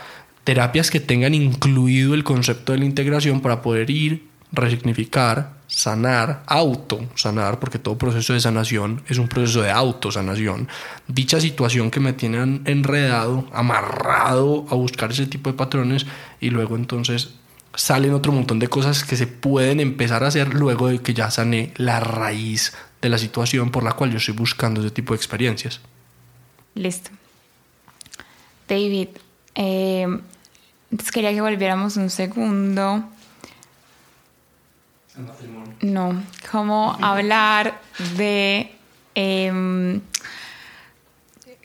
terapias que tengan incluido el concepto de la integración para poder ir, resignificar, sanar, auto sanar, porque todo proceso de sanación es un proceso de autosanación. Dicha situación que me tiene enredado, amarrado a buscar ese tipo de patrones y luego entonces salen otro montón de cosas que se pueden empezar a hacer luego de que ya sané la raíz de la situación por la cual yo estoy buscando ese tipo de experiencias. Listo. David, eh, quería que volviéramos un segundo. No, como hablar de... Em,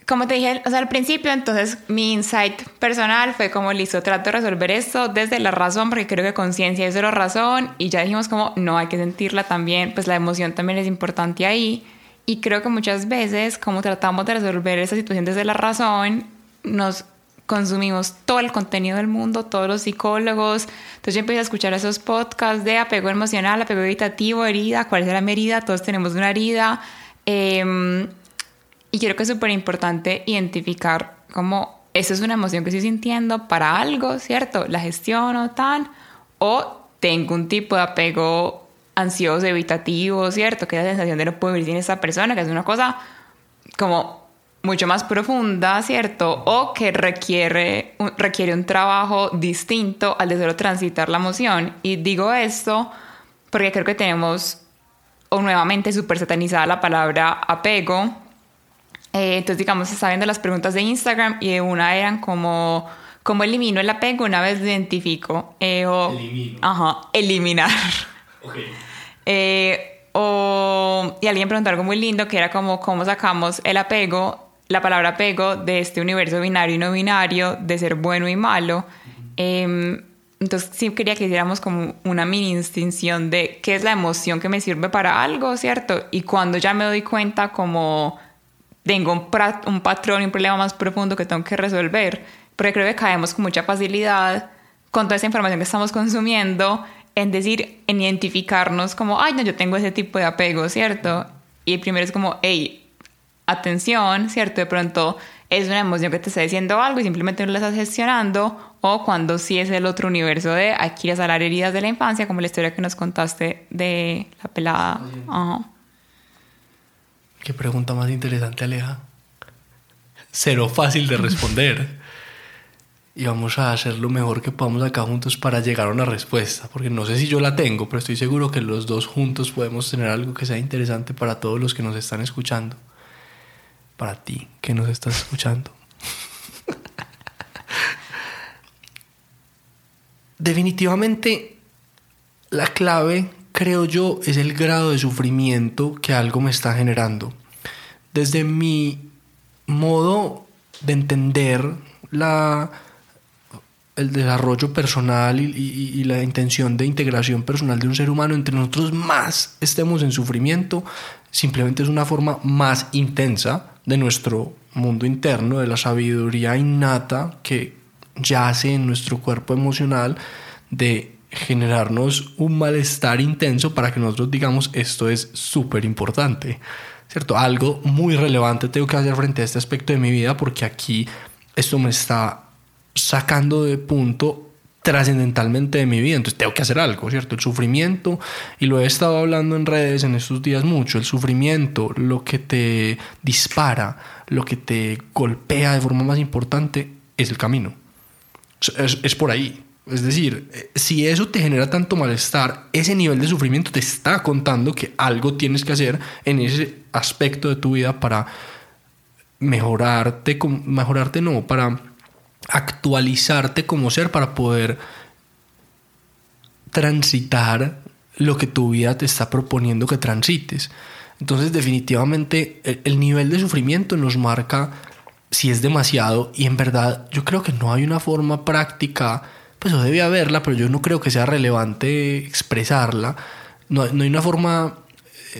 como te dije o sea, al principio, entonces mi insight personal fue como, listo, trato de resolver esto desde la razón, porque creo que conciencia es de la razón, y ya dijimos como, no, hay que sentirla también, pues la emoción también es importante ahí, y creo que muchas veces, como tratamos de resolver esa situación desde la razón, nos consumimos todo el contenido del mundo, todos los psicólogos. Entonces yo empecé a escuchar esos podcasts de apego emocional, apego evitativo, herida, cuál es la herida, todos tenemos una herida. Em, y creo que es súper importante identificar cómo eso es una emoción que estoy sintiendo para algo, ¿cierto? La gestiono, tan, o tengo un tipo de apego ansioso, evitativo, ¿cierto? Que es la sensación de no poder vivir sin esa persona, que es una cosa como mucho más profunda, ¿cierto? O que requiere, requiere un trabajo distinto al de solo transitar la emoción. Y digo esto porque creo que tenemos, o nuevamente, súper satanizada la palabra apego. Eh, entonces, digamos, está viendo las preguntas de Instagram y una eran como, ¿cómo elimino el apego una vez lo identifico? Eh, o, Ajá, eliminar. Eh, o, y alguien preguntó algo muy lindo que era como, ¿cómo sacamos el apego la palabra apego de este universo binario y no binario, de ser bueno y malo. Em, entonces sí quería que hiciéramos como una mini distinción de qué es la emoción que me sirve para algo, ¿cierto? Y cuando ya me doy cuenta como tengo un, un patrón y un problema más profundo que tengo que resolver, porque creo que caemos con mucha facilidad con toda esa información que estamos consumiendo en decir, en identificarnos como, ay, no, yo tengo ese tipo de apego, ¿cierto? Y el primero es como, hey, atención, ¿cierto? De pronto es una emoción que te está diciendo algo y simplemente no la estás gestionando, o cuando sí es el otro universo de hay que ir a sanar heridas de la infancia, como la historia que nos contaste de la pelada. Qué pregunta más interesante, Aleja. Cero fácil de responder. y vamos a hacer lo mejor que podamos acá juntos para llegar a una respuesta, porque no sé si yo la tengo, pero estoy seguro que los dos juntos podemos tener algo que sea interesante para todos los que nos están escuchando para ti que nos estás escuchando. Definitivamente la clave, creo yo, es el grado de sufrimiento que algo me está generando. Desde mi modo de entender la, el desarrollo personal y, y, la intención de integración personal de un ser humano, entre nosotros más estemos en sufrimiento, simplemente es una forma más intensa de nuestro mundo interno, de la sabiduría innata que yace en nuestro cuerpo emocional, de generarnos un malestar intenso para que nosotros digamos esto es súper importante, ¿cierto? Algo muy relevante tengo que hacer frente a este aspecto de mi vida porque aquí esto me está sacando de punto trascendentalmente de mi vida, entonces tengo que hacer algo, ¿cierto? El sufrimiento, y lo he estado hablando en redes en estos días mucho, el sufrimiento, lo que te dispara, lo que te golpea de forma más importante, es el camino. Es, es por ahí. Es decir, si eso te genera tanto malestar, ese nivel de sufrimiento te está contando que algo tienes que hacer en ese aspecto de tu vida para mejorarte, mejorarte no, para actualizarte como ser para poder transitar lo que tu vida te está proponiendo que transites. Entonces definitivamente el, nivel de sufrimiento nos marca si es demasiado y en verdad yo creo que no hay una forma práctica, pues o debe haberla, pero yo no creo que sea relevante expresarla. No, no hay una forma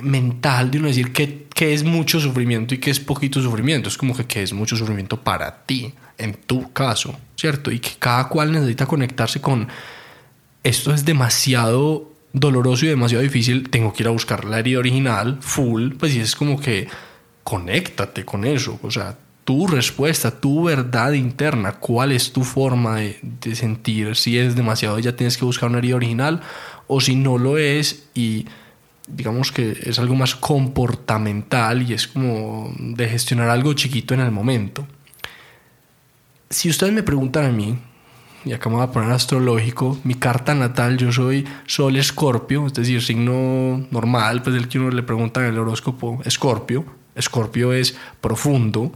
mental de uno decir que, que, es mucho sufrimiento y que es poquito sufrimiento. Es como que, que es mucho sufrimiento para ti, en tu caso, ¿cierto? Y que cada cual necesita conectarse con esto es demasiado doloroso y demasiado difícil. Tengo que ir a buscar la herida original, full. Pues y es como que conéctate con eso. O sea, tu respuesta, tu verdad interna, cuál es tu forma de, de sentir. Si es demasiado, ya tienes que buscar una herida original o si no lo es y digamos que es algo más comportamental y es como de gestionar algo chiquito en el momento. Si ustedes me preguntan a mí, y acá me voy a poner astrológico, mi carta natal, yo soy Sol Escorpio, es decir, signo normal, pues el que uno le pregunta en el horóscopo, Escorpio. Escorpio es profundo.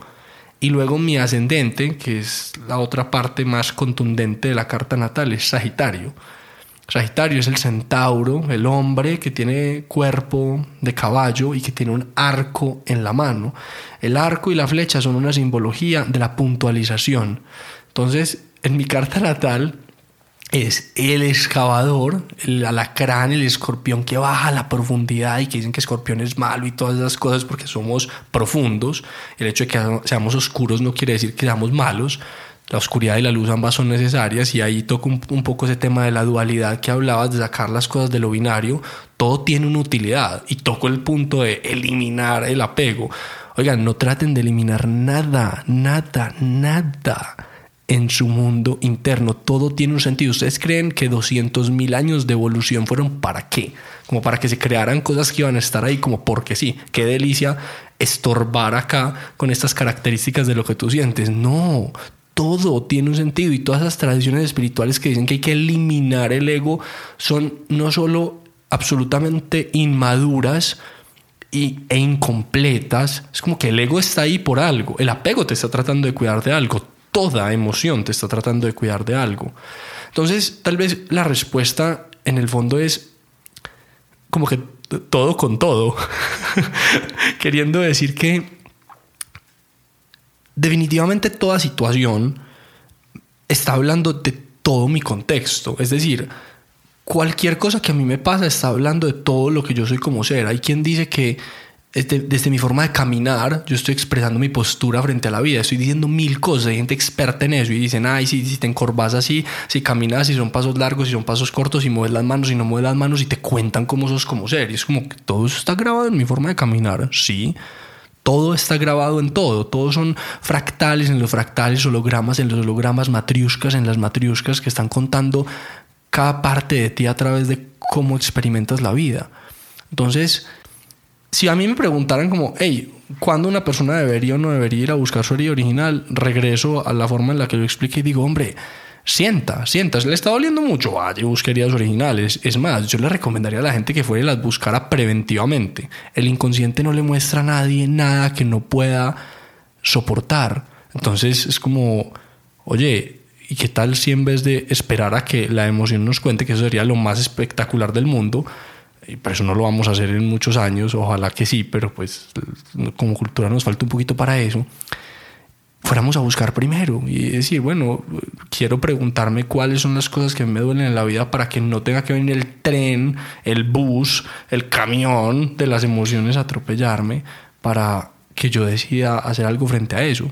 Y luego mi ascendente, que es la otra parte más contundente de la carta natal, es Sagitario. Sagitario es el centauro, el hombre que tiene cuerpo de caballo y que tiene un arco en la mano. El arco y la flecha son una simbología de la puntualización. Entonces, en mi carta natal es el excavador, el alacrán, el escorpión que baja a la profundidad y que dicen que escorpión es malo y todas esas cosas porque somos profundos. El hecho de que seamos oscuros no quiere decir que seamos malos la oscuridad y la luz ambas son necesarias y ahí toco un, poco ese tema de la dualidad que hablabas, de sacar las cosas de lo binario, todo tiene una utilidad y toco el punto de eliminar el apego. Oigan, no traten de eliminar nada, nada, nada en su mundo interno. Todo tiene un sentido. ¿Ustedes creen que 200 mil años de evolución fueron para qué? Como para que se crearan cosas que iban a estar ahí, como porque sí. Qué delicia estorbar acá con estas características de lo que tú sientes. No, todo tiene un sentido y todas esas tradiciones espirituales que dicen que hay que eliminar el ego son no solo absolutamente inmaduras y, e incompletas, es como que el ego está ahí por algo, el apego te está tratando de cuidar de algo, toda emoción te está tratando de cuidar de algo. Entonces, tal vez la respuesta en el fondo es como que todo con todo, queriendo decir que definitivamente toda situación está hablando de todo mi contexto. Es decir, cualquier cosa que a mí me pasa está hablando de todo lo que yo soy como ser. Hay quien dice que desde, mi forma de caminar, yo estoy expresando mi postura frente a la vida. Estoy diciendo mil cosas. Hay gente experta en eso y dicen, ay, si, si te encorvas así, si caminas, si son pasos largos, si son pasos cortos, si mueves las manos, si no mueves las manos, y te cuentan cómo sos como ser. Y es como que todo eso está grabado en mi forma de caminar. Sí todo está grabado en todo, todos son fractales en los fractales, hologramas en los hologramas, matriuscas en las matriuscas que están contando cada parte de ti a través de cómo experimentas la vida. Entonces, si a mí me preguntaran como, hey, ¿cuándo una persona debería o no debería ir a buscar su herida original? Regreso a la forma en la que lo expliqué y digo, hombre, sienta, sienta, le está doliendo mucho, vaya, busquerías originales. Es más, yo le recomendaría a la gente que fuera y las buscara preventivamente. El inconsciente no le muestra a nadie nada que no pueda soportar. Entonces es como, oye, ¿y qué tal si en vez de esperar a que la emoción nos cuente, que eso sería lo más espectacular del mundo, y por eso no lo vamos a hacer en muchos años, ojalá que sí, pero pues como cultura nos falta un poquito para eso fuéramos a buscar primero y decir, bueno, quiero preguntarme cuáles son las cosas que me duelen en la vida para que no tenga que venir el tren, el bus, el camión de las emociones a atropellarme para que yo decida hacer algo frente a eso.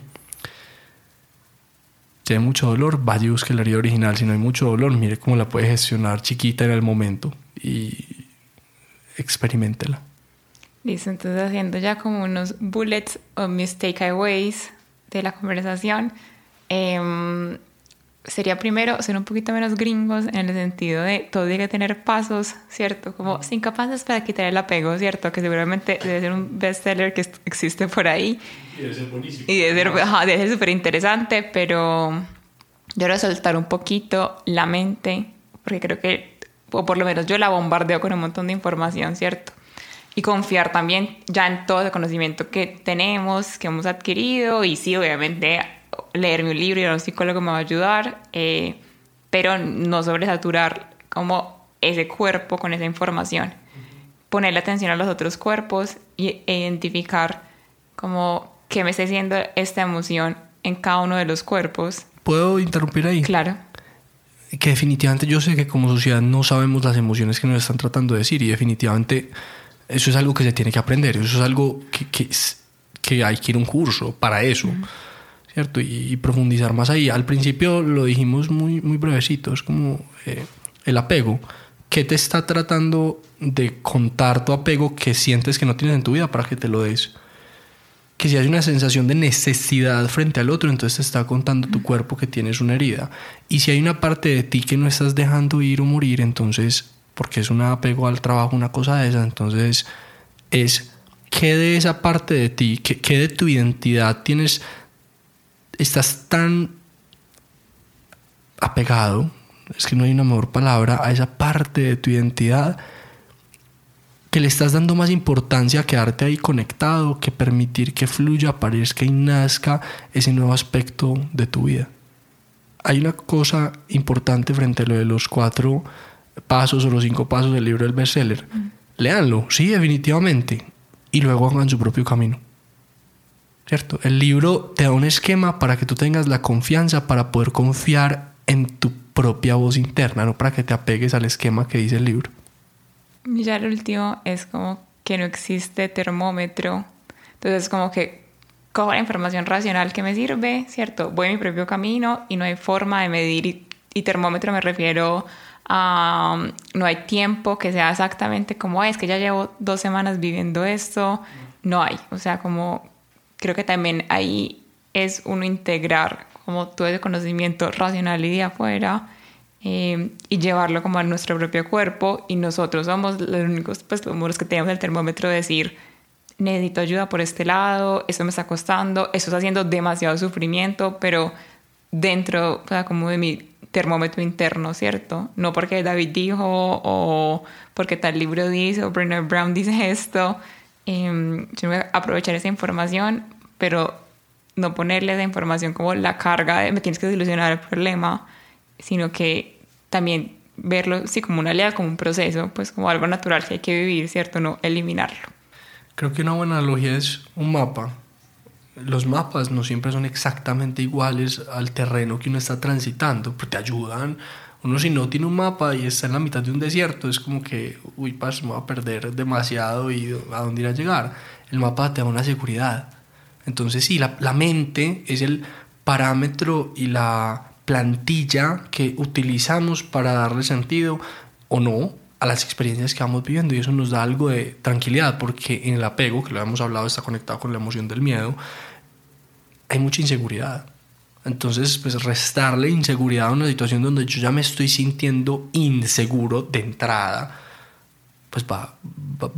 Si hay mucho dolor, vaya y busque la herida original. Si no hay mucho dolor, mire cómo la puede gestionar chiquita en el momento y experimentela. Listo, entonces haciendo ya como unos bullets o mis takeaways de la conversación em, sería primero ser un poquito menos gringos en el sentido de todo tiene que tener pasos, ¿cierto? Como cinco pasos para quitar el apego, ¿cierto? Que seguramente debe ser un bestseller que existe por ahí. Y debe ser buenísimo. Y debe ser, debe ser súper interesante, pero yo quiero soltar un poquito la mente, porque creo que, o por lo menos yo la bombardeo con un montón de información, ¿cierto? Y confiar también ya en todo el conocimiento que tenemos, que hemos adquirido y sí, obviamente leerme un libro y un psicólogo me va a ayudar, eh, pero no sobresaturar como ese cuerpo con esa información. Ponerle atención a los otros cuerpos y, e identificar como qué me está diciendo esta emoción en cada uno de los cuerpos. ¿Puedo interrumpir ahí? Claro. Que definitivamente yo sé que como sociedad no sabemos las emociones que nos están tratando de decir y definitivamente Eso es algo que se tiene que aprender, eso es algo que, que, que hay que ir a un curso para eso. ¿Cierto? Y, profundizar más ahí. Al principio lo dijimos muy, muy brevecito, es como eh, el apego. ¿Qué te está tratando de contar tu apego que sientes que no tienes en tu vida para que te lo des? Que si hay una sensación de necesidad frente al otro, entonces te está contando tu cuerpo que tienes una herida. Y si hay una parte de ti que no estás dejando ir o morir, entonces, porque es un apego al trabajo, una cosa de esa, entonces es qué de esa parte de ti, qué, qué de tu identidad tienes, estás tan apegado, es que no hay una mejor palabra, a esa parte de tu identidad que le estás dando más importancia a quedarte ahí conectado que permitir que fluya, aparezca y nazca ese nuevo aspecto de tu vida. Hay una cosa importante frente a lo de los cuatro pasos o los cinco pasos del libro del bestseller. Mm. Léanlo, sí, definitivamente, y luego hagan su propio camino. ¿Cierto? El libro te da un esquema para que tú tengas la confianza para poder confiar en tu propia voz interna, no para que te apegues al esquema que dice el libro. Ya el último es como que no existe termómetro. Entonces, como que cojo la información racional que me sirve, ¿cierto? Voy a mi propio camino y no hay forma de medir. Y, termómetro me refiero. No hay tiempo que sea exactamente como es que ya llevo dos semanas viviendo esto. No hay. O sea, como. Creo que también ahí es uno integrar como todo ese conocimiento racional y de afuera eh, y llevarlo como a nuestro propio cuerpo y nosotros somos los únicos, pues como los que tenemos el termómetro de decir, necesito ayuda por este lado, esto me está costando, esto está haciendo demasiado sufrimiento, pero dentro, o sea, como de mi termómetro interno, ¿cierto? No porque David dijo o porque tal libro dice o Brené Brown dice esto, eh, yo voy a aprovechar esa información, pero no ponerle esa información como la carga de me tienes que solucionar el problema, sino que también verlo sí como una aliado, como un proceso, pues como algo natural que hay que vivir, ¿cierto? No eliminarlo. Creo que una buena analogía es un mapa. Los mapas no siempre son exactamente iguales al terreno que uno está transitando, pero te ayudan. Uno si no tiene un mapa y está en la mitad de un desierto, es como que, uy, pas, me voy a perder demasiado y a dónde ir a llegar. El mapa te da una seguridad. Entonces sí, la mente es el parámetro y la plantilla que utilizamos para darle sentido o no a las experiencias que vamos viviendo y eso nos da algo de tranquilidad porque en el apego, que lo hemos hablado, está conectado con la emoción del miedo, hay mucha inseguridad. Entonces, pues restarle inseguridad a una situación donde yo ya me estoy sintiendo inseguro de entrada, pues va,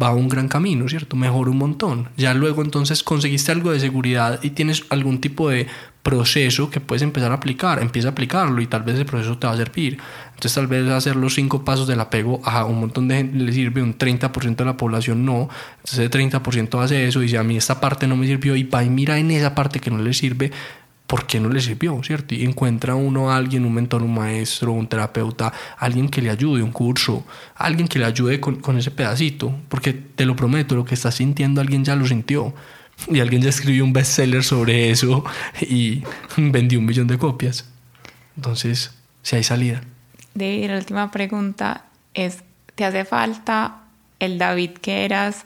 va, un gran camino, ¿cierto? Mejor un montón. Ya luego entonces conseguiste algo de seguridad y tienes algún tipo de proceso que puedes empezar a aplicar, empieza a aplicarlo y tal vez el proceso te va a servir. Entonces tal vez hacer los cinco pasos del apego a un montón de gente le sirve, un 30% de la población no, entonces el 30% hace eso y si a mí esta parte no me sirvió y va y mira en esa parte que no le sirve, por qué no le sirvió, ¿cierto? Y encuentra uno a alguien, un mentor, un maestro, un terapeuta, alguien que le ayude, un curso, alguien que le ayude con, con, ese pedacito, porque te lo prometo, lo que estás sintiendo alguien ya lo sintió. Y alguien ya escribió un bestseller sobre eso y vendió un millón de copias. Entonces, si hay salida. David, la última pregunta es, ¿te hace falta el David que eras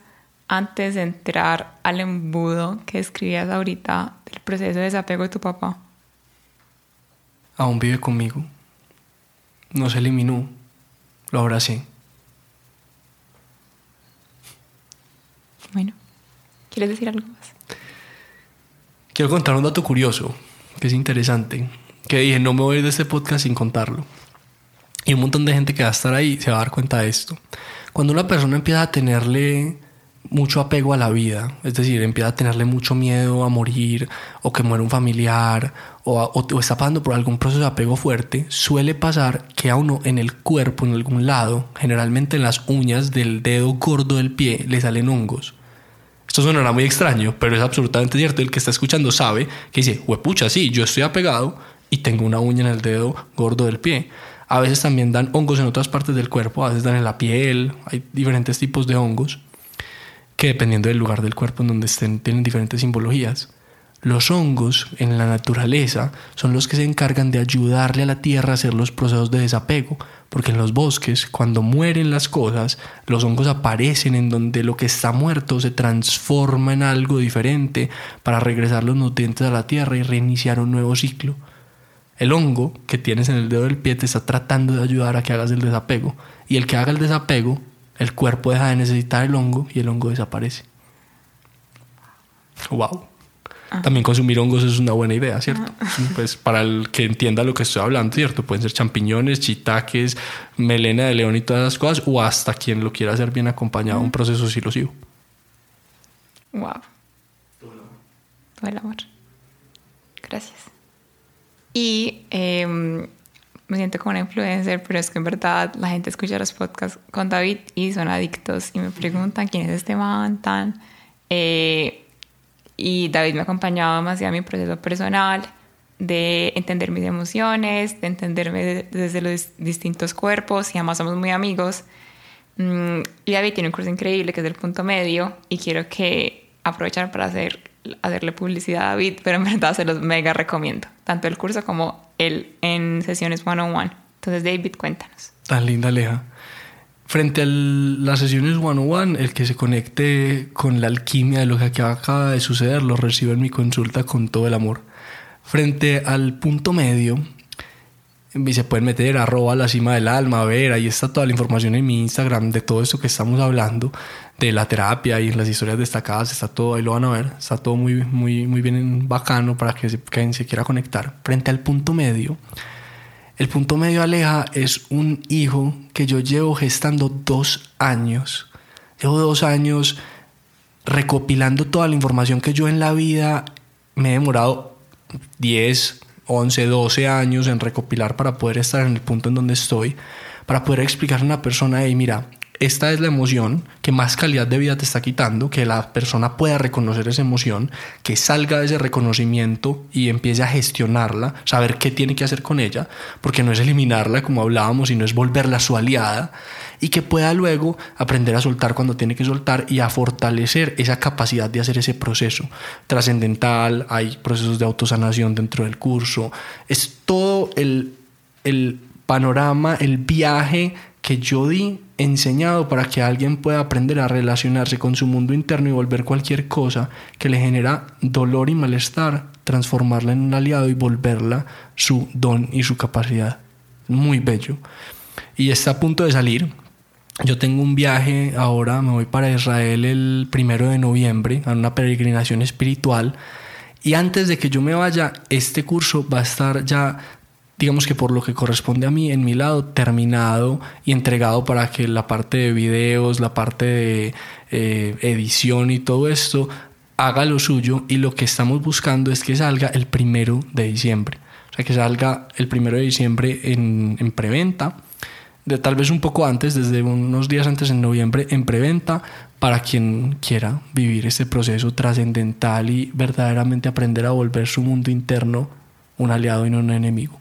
antes de entrar al embudo que escribías ahorita proceso de desapego de tu papá? Aún vive conmigo. No se eliminó. Lo abracé. Bueno, ¿quieres decir algo más? Quiero contar un dato curioso, que es interesante, que dije, no me voy a ir de este podcast sin contarlo. Y un montón de gente que va a estar ahí se va a dar cuenta de esto. Cuando una persona empieza a tenerle mucho apego a la vida, es decir, empieza a tenerle mucho miedo a morir o que muera un familiar o, está pasando por algún proceso de apego fuerte, suele pasar que a uno en el cuerpo, en algún lado, generalmente en las uñas del dedo gordo del pie, le salen hongos. Esto sonará muy extraño, pero es absolutamente cierto. El que está escuchando sabe que dice, huepucha, sí, yo estoy apegado y tengo una uña en el dedo gordo del pie. A veces también dan hongos en otras partes del cuerpo, a veces dan en la piel, hay diferentes tipos de hongos que dependiendo del lugar del cuerpo en donde estén tienen diferentes simbologías. Los hongos en la naturaleza son los que se encargan de ayudarle a la tierra a hacer los procesos de desapego, porque en los bosques, cuando mueren las cosas, los hongos aparecen en donde lo que está muerto se transforma en algo diferente para regresar los nutrientes a la tierra y reiniciar un nuevo ciclo. El hongo que tienes en el dedo del pie te está tratando de ayudar a que hagas el desapego, y el que haga el desapego, el cuerpo deja de necesitar el hongo y el hongo desaparece. Wow. También consumir hongos es una buena idea, ¿cierto? Pues para el que entienda lo que estoy hablando, ¿cierto? Pueden ser champiñones, chitaques, melena de león y todas las cosas, o hasta quien lo quiera hacer bien acompañado a un proceso silosivo. Wow. Todo el amor. Gracias. Y em, me siento como una influencer, pero es que en verdad la gente escucha los podcasts con David y son adictos y me preguntan quién es este man tan... Eh, y David me acompañaba demasiado en mi proceso personal de entender mis emociones, de entenderme desde los distintos cuerpos y además somos muy amigos. Mm, y David tiene un curso increíble que es el punto medio y quiero que aprovechar para hacer, hacerle publicidad a David, pero en verdad se los mega recomiendo, tanto el curso como él en sesiones one on one. Entonces David, cuéntanos. Tan linda Leja frente a las sesiones one-on-one, el que se conecte con la alquimia de lo que acaba de suceder lo recibe en mi consulta con todo el amor. Frente al punto medio, se pueden meter arroba la cima del alma, a ver, ahí está toda la información en mi Instagram de todo esto que estamos hablando, de la terapia y las historias destacadas, está todo, ahí lo van a ver, está todo muy, muy, muy bien bacano para que se, que se quiera conectar. Frente al punto medio, el punto medio Aleja es un hijo que yo llevo gestando dos años. Llevo dos años recopilando toda la información que yo en la vida me he demorado 10, 11, 12 años en recopilar para poder estar en el punto en donde estoy, para poder explicar a una persona, y mira, esta es la emoción que más calidad de vida te está quitando, que la persona pueda reconocer esa emoción, que salga de ese reconocimiento y empiece a gestionarla, saber qué tiene que hacer con ella, porque no es eliminarla como hablábamos, sino es volverla su aliada, y que pueda luego aprender a soltar cuando tiene que soltar y a fortalecer esa capacidad de hacer ese proceso trascendental, hay procesos de autosanación dentro del curso, es todo el, el panorama, el viaje que yo di enseñado para que alguien pueda aprender a relacionarse con su mundo interno y volver cualquier cosa que le genera dolor y malestar, transformarla en un aliado y volverla su don y su capacidad. Muy bello. Y está a punto de salir. Yo tengo un viaje ahora, me voy para Israel el primero de noviembre a una peregrinación espiritual. Y antes de que yo me vaya, este curso va a estar ya digamos que por lo que corresponde a mí, en mi lado, terminado y entregado para que la parte de videos, la parte de eh, edición y todo esto haga lo suyo y lo que estamos buscando es que salga el primero de diciembre. O sea, que salga el primero de diciembre en, en preventa, de tal vez un poco antes, desde unos días antes en noviembre, en preventa, para quien quiera vivir este proceso trascendental y verdaderamente aprender a volver su mundo interno un aliado y no un enemigo.